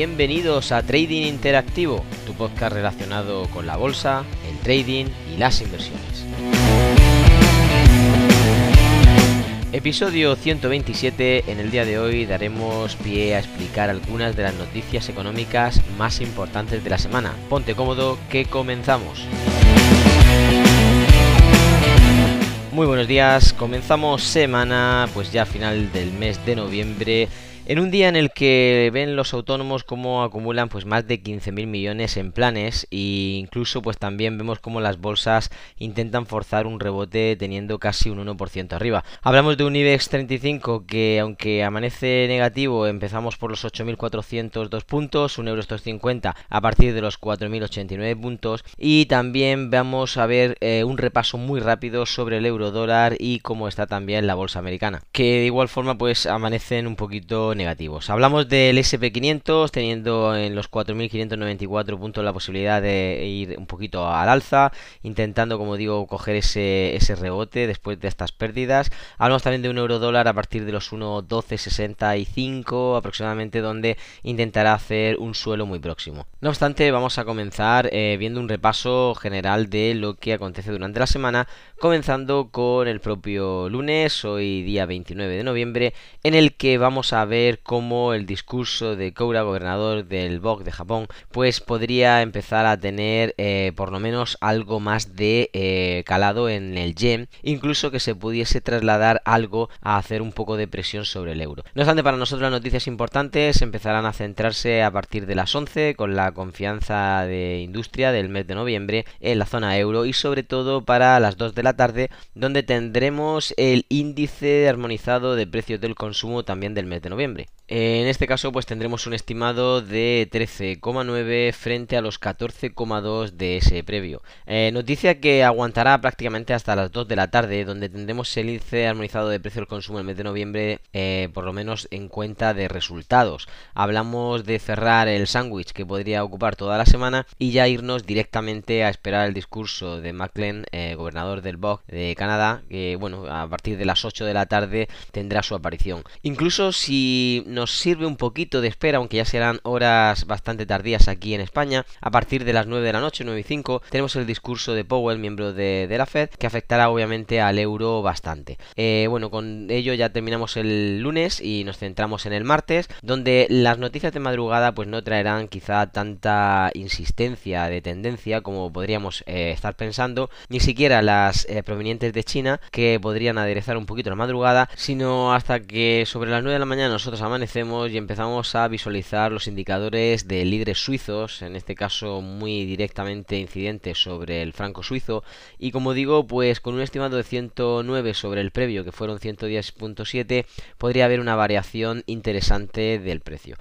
bienvenidos a Trading Interactivo, tu podcast relacionado con la bolsa, el trading y las inversiones. Episodio 127, en el día de hoy daremos pie a explicar algunas de las noticias económicas más importantes de la semana. Ponte cómodo que comenzamos. Muy buenos días, comenzamos semana, pues ya final del mes de noviembre en un día en el que ven los autónomos cómo acumulan pues más de 15.000 millones en planes e incluso pues también vemos cómo las bolsas intentan forzar un rebote teniendo casi un 1% arriba. Hablamos de un IBEX 35 que aunque amanece negativo empezamos por los 8.402 puntos, un euro a partir de los 4.089 puntos y también vamos a ver eh, un repaso muy rápido sobre el euro dólar y cómo está también la bolsa americana que de igual forma pues amanecen un poquito negativos. Hablamos del SP500 teniendo en los 4.594 puntos la posibilidad de ir un poquito al alza, intentando, como digo, coger ese, ese rebote después de estas pérdidas. Hablamos también de un euro dólar a partir de los 1.1265 aproximadamente, donde intentará hacer un suelo muy próximo. No obstante, vamos a comenzar eh, viendo un repaso general de lo que acontece durante la semana, comenzando con el propio lunes, hoy día 29 de noviembre, en el que vamos a ver cómo el discurso de Koura, gobernador del BOC de Japón, pues podría empezar a tener eh, por lo menos algo más de eh, calado en el yen, incluso que se pudiese trasladar algo a hacer un poco de presión sobre el euro. No obstante, para nosotros las noticias importantes empezarán a centrarse a partir de las 11 con la confianza de industria del mes de noviembre en la zona euro y sobre todo para las 2 de la tarde donde tendremos el índice armonizado de precios del consumo también del mes de noviembre. En este caso pues tendremos un estimado de 13,9 frente a los 14,2 de ese previo. Eh, noticia que aguantará prácticamente hasta las 2 de la tarde donde tendremos el índice armonizado de precio del consumo el mes de noviembre eh, por lo menos en cuenta de resultados. Hablamos de cerrar el sándwich que podría ocupar toda la semana y ya irnos directamente a esperar el discurso de Maclean, eh, gobernador del BOC de Canadá, que bueno, a partir de las 8 de la tarde tendrá su aparición. Incluso si nos sirve un poquito de espera, aunque ya serán horas bastante tardías aquí en España, a partir de las 9 de la noche, 9 y 5, tenemos el discurso de Powell, miembro de, la Fed, que afectará obviamente al euro bastante. Eh, bueno, con ello ya terminamos el lunes y nos centramos en el martes, donde las noticias de madrugada pues no traerán quizá tanta insistencia de tendencia como podríamos eh, estar pensando, ni siquiera las eh, provenientes de China, que podrían aderezar un poquito la madrugada, sino hasta que sobre las 9 de la mañana nosotros amanecemos y empezamos a visualizar los indicadores de líderes suizos, en este caso muy directamente incidentes sobre el franco suizo, y como digo, pues con un estimado de 109 sobre el previo, que fueron 110.7, podría haber una variación interesante del precio.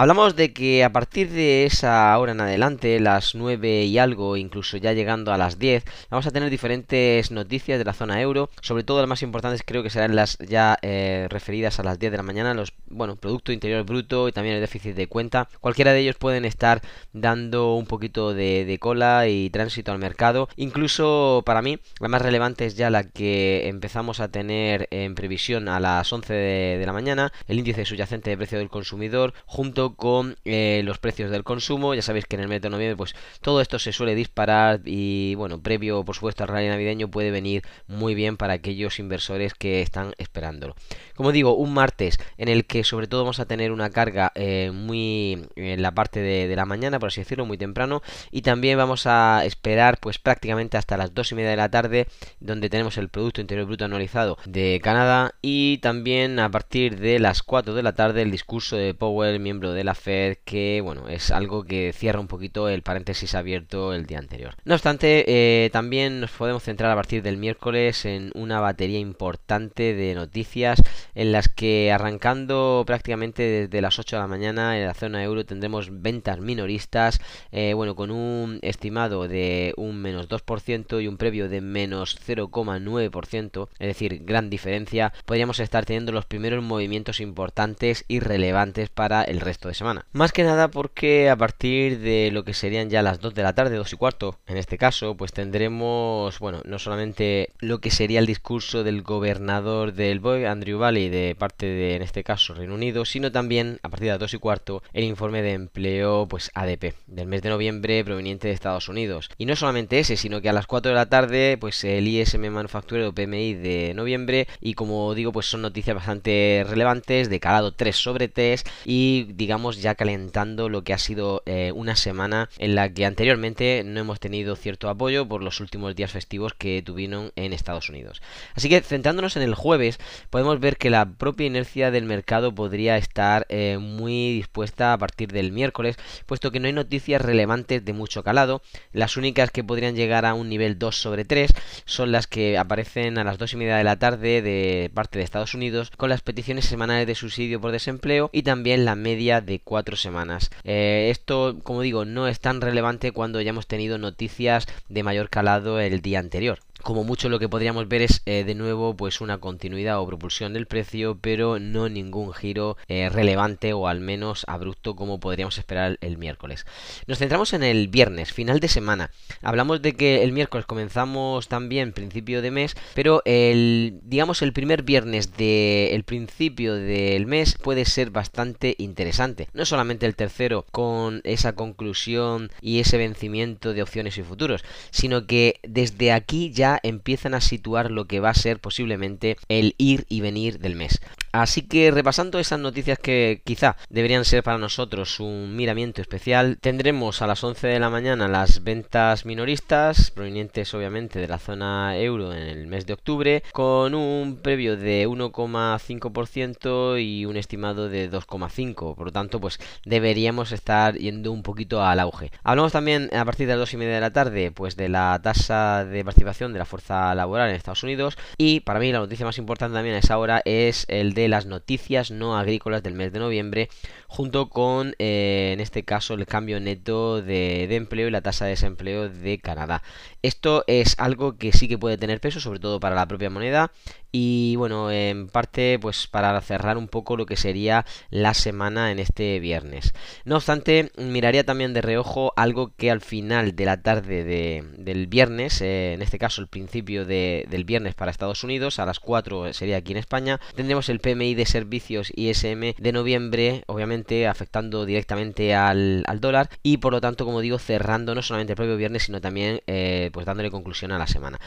Hablamos de que a partir de esa hora en adelante, las 9 y algo, incluso ya llegando a las 10, vamos a tener diferentes noticias de la zona euro. Sobre todo las más importantes creo que serán las ya eh, referidas a las 10 de la mañana, los bueno, Producto Interior Bruto y también el déficit de cuenta. Cualquiera de ellos pueden estar dando un poquito de, cola y tránsito al mercado. Incluso para mí, la más relevante es ya la que empezamos a tener en previsión a las 11 de, la mañana, el índice subyacente de precio del consumidor, junto con eh, los precios del consumo. Ya sabéis que en el mes de noviembre pues todo esto se suele disparar y bueno, previo por supuesto al rally navideño puede venir muy bien para aquellos inversores que están esperándolo. Como digo, un martes en el que sobre todo vamos a tener una carga eh, muy en la parte de, la mañana, por así decirlo, muy temprano y también vamos a esperar pues prácticamente hasta las 2 y media de la tarde donde tenemos el Producto Interior Bruto anualizado de Canadá y también a partir de las 4 de la tarde el discurso de Powell, miembro de la Fed que, bueno, es algo que cierra un poquito el paréntesis abierto el día anterior. No obstante, eh, también nos podemos centrar a partir del miércoles en una batería importante de noticias en las que arrancando prácticamente desde las 8 de la mañana en la zona euro tendremos ventas minoristas, eh, bueno, con un estimado de un menos 2% y un previo de menos 0,9%, es decir, gran diferencia, podríamos estar teniendo los primeros movimientos importantes y relevantes para el resto de semana. Más que nada porque a partir de lo que serían ya las 2 de la tarde, 2 y cuarto, en este caso, pues tendremos, bueno, no solamente lo que sería el discurso del gobernador del BOE, Andrew Valley, de parte de, en este caso, Reino Unido, sino también, a partir de las 2 y cuarto, el informe de empleo, pues ADP, del mes de noviembre proveniente de Estados Unidos. Y no solamente ese, sino que a las 4 de la tarde, pues el ISM manufacturero PMI de noviembre, y como digo, pues son noticias bastante relevantes, de calado 3 sobre 3, y digamos ya calentando lo que ha sido eh, una semana en la que anteriormente no hemos tenido cierto apoyo por los últimos días festivos que tuvieron en Estados Unidos. Así que centrándonos en el jueves, podemos ver que la propia inercia del mercado podría estar eh, muy dispuesta a partir del miércoles, puesto que no hay noticias relevantes de mucho calado. Las únicas que podrían llegar a un nivel 2 sobre 3 son las que aparecen a las 2 y media de la tarde de parte de Estados Unidos con las peticiones semanales de subsidio por desempleo y también la media de 4 semanas. Eh, esto, como digo, no es tan relevante cuando ya hemos tenido noticias de mayor calado el día anterior como mucho lo que podríamos ver es eh, de nuevo pues una continuidad o propulsión del precio pero no ningún giro eh, relevante o al menos abrupto como podríamos esperar el miércoles. Nos centramos en el viernes final de semana. Hablamos de que el miércoles comenzamos también principio de mes pero el digamos el primer viernes del principio del mes puede ser bastante interesante. No solamente el tercero con esa conclusión y ese vencimiento de opciones y futuros sino que desde aquí ya empiezan a situar lo que va a ser posiblemente el ir y venir del mes. Así que repasando esas noticias que quizá deberían ser para nosotros un miramiento especial, tendremos a las 11 de la mañana las ventas minoristas, provenientes obviamente de la zona euro en el mes de octubre, con un previo de 1,5% y un estimado de 2,5%. Por lo tanto, pues deberíamos estar yendo un poquito al auge. Hablamos también a partir de las 2 y media de la tarde, pues de la tasa de participación de la fuerza laboral en Estados Unidos. Y para mí la noticia más importante también a esa hora es el de las noticias no agrícolas del mes de noviembre, junto con, eh, en este caso, el cambio neto de, de, empleo y la tasa de desempleo de Canadá. Esto es algo que sí que puede tener peso, sobre todo para la propia moneda, y bueno, en parte, pues para cerrar un poco lo que sería la semana en este viernes. No obstante, miraría también de reojo algo que al final de la tarde de, del viernes, eh, en este caso el principio de, del viernes para Estados Unidos, a las 4 sería aquí en España, tendremos el PMI de servicios ISM de noviembre, obviamente afectando directamente al, al dólar y por lo tanto, como digo, cerrando no solamente el propio viernes, sino también eh, pues dándole conclusión a la semana.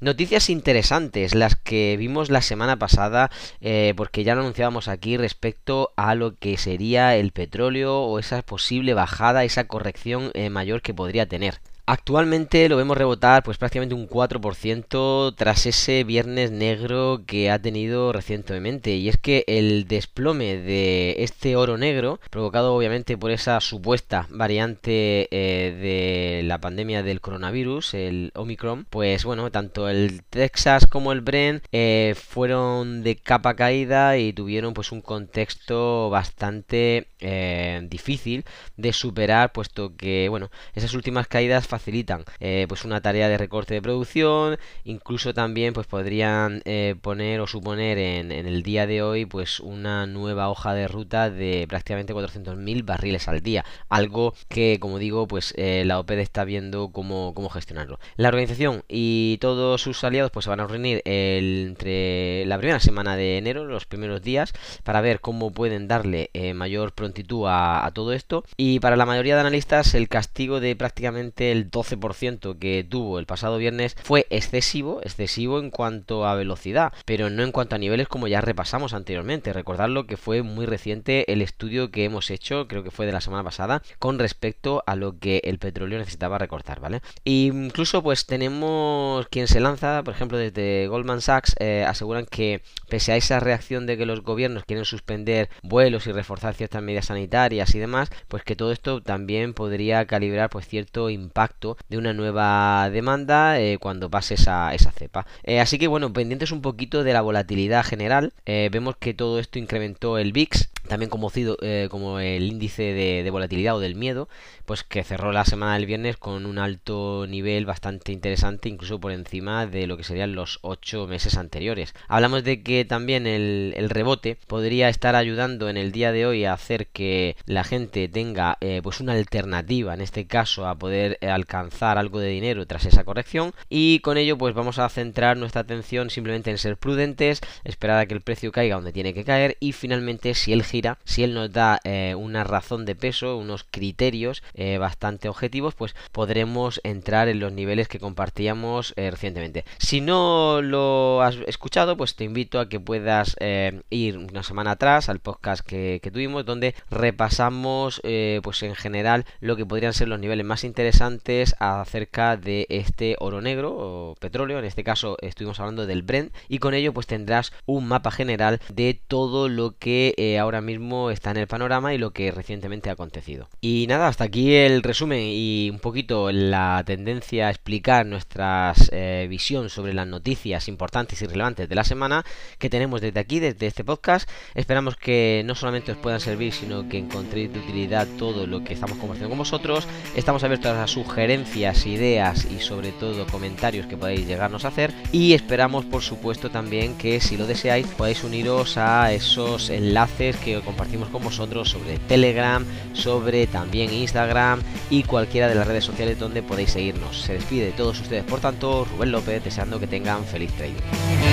Noticias interesantes, las que vimos la semana pasada, eh, porque ya lo anunciábamos aquí respecto a lo que sería el petróleo o esa posible bajada, esa corrección eh, mayor que podría tener. Actualmente lo vemos rebotar pues prácticamente un 4% tras ese viernes negro que ha tenido recientemente. Y es que el desplome de este oro negro provocado obviamente por esa supuesta variante eh, de la pandemia del coronavirus el Omicron pues bueno tanto el Texas como el Bren eh, fueron de capa caída y tuvieron pues un contexto bastante eh, difícil de superar puesto que bueno esas últimas caídas facilitan eh, pues una tarea de recorte de producción. Incluso también pues podrían eh, poner o suponer en, el día de hoy pues una nueva hoja de ruta de prácticamente 400.000 barriles al día. Algo que como digo pues eh, la OPED está viendo cómo, cómo gestionarlo. La organización y todos sus aliados pues se van a reunir entre la primera semana de enero los primeros días para ver cómo pueden darle mayor prontitud a, a todo esto. Y para la mayoría de analistas el castigo de prácticamente el 12% que tuvo el pasado viernes fue excesivo, excesivo en cuanto a velocidad, pero no en cuanto a niveles como ya repasamos anteriormente. Recordadlo que fue muy reciente el estudio que hemos hecho, creo que fue de la semana pasada, con respecto a lo que el petróleo necesitaba recortar, ¿vale? incluso pues tenemos quien se lanza, por ejemplo desde Goldman Sachs, eh, aseguran que pese a esa reacción de que los gobiernos quieren suspender vuelos y reforzar ciertas medidas sanitarias y demás, pues que todo esto también podría calibrar pues cierto impacto de una nueva demanda eh, cuando pase esa, esa cepa. Eh, así que bueno, pendientes un poquito de la volatilidad general. Eh, vemos que todo esto incrementó el VIX también conocido como el índice de, volatilidad o del miedo, pues que cerró la semana del viernes con un alto nivel bastante interesante, incluso por encima de lo que serían los 8 meses anteriores. Hablamos de que también el, rebote podría estar ayudando en el día de hoy a hacer que la gente tenga pues una alternativa, en este caso a poder algo de dinero tras esa corrección y con ello pues vamos a centrar nuestra atención simplemente en ser prudentes, esperar a que el precio caiga donde tiene que caer y finalmente si el gira, si él nos da eh, una razón de peso, unos criterios eh, bastante objetivos, pues podremos entrar en los niveles que compartíamos eh, recientemente. Si no lo has escuchado, pues te invito a que puedas ir una semana atrás al podcast que, tuvimos, donde repasamos pues en general lo que podrían ser los niveles más interesantes acerca de este oro negro o petróleo. En este caso estuvimos hablando del Brent y con ello pues tendrás un mapa general de todo lo que ahora mismo está en el panorama y lo que recientemente ha acontecido. Y nada, hasta aquí el resumen y un poquito la tendencia a explicar nuestra eh, visión sobre las noticias importantes y relevantes de la semana que tenemos desde aquí, desde este podcast. Esperamos que no solamente os puedan servir, sino que encontréis de utilidad todo lo que estamos compartiendo con vosotros. Estamos abiertos a sugerencias, ideas y sobre todo comentarios que podáis llegarnos a hacer. Y esperamos, por supuesto, también que si lo deseáis podáis uniros a esos enlaces que compartimos con vosotros sobre Telegram, sobre también Instagram y cualquiera de las redes sociales donde podéis seguirnos. Se despide de todos ustedes, por tanto, Rubén López, deseando que tengan feliz trading.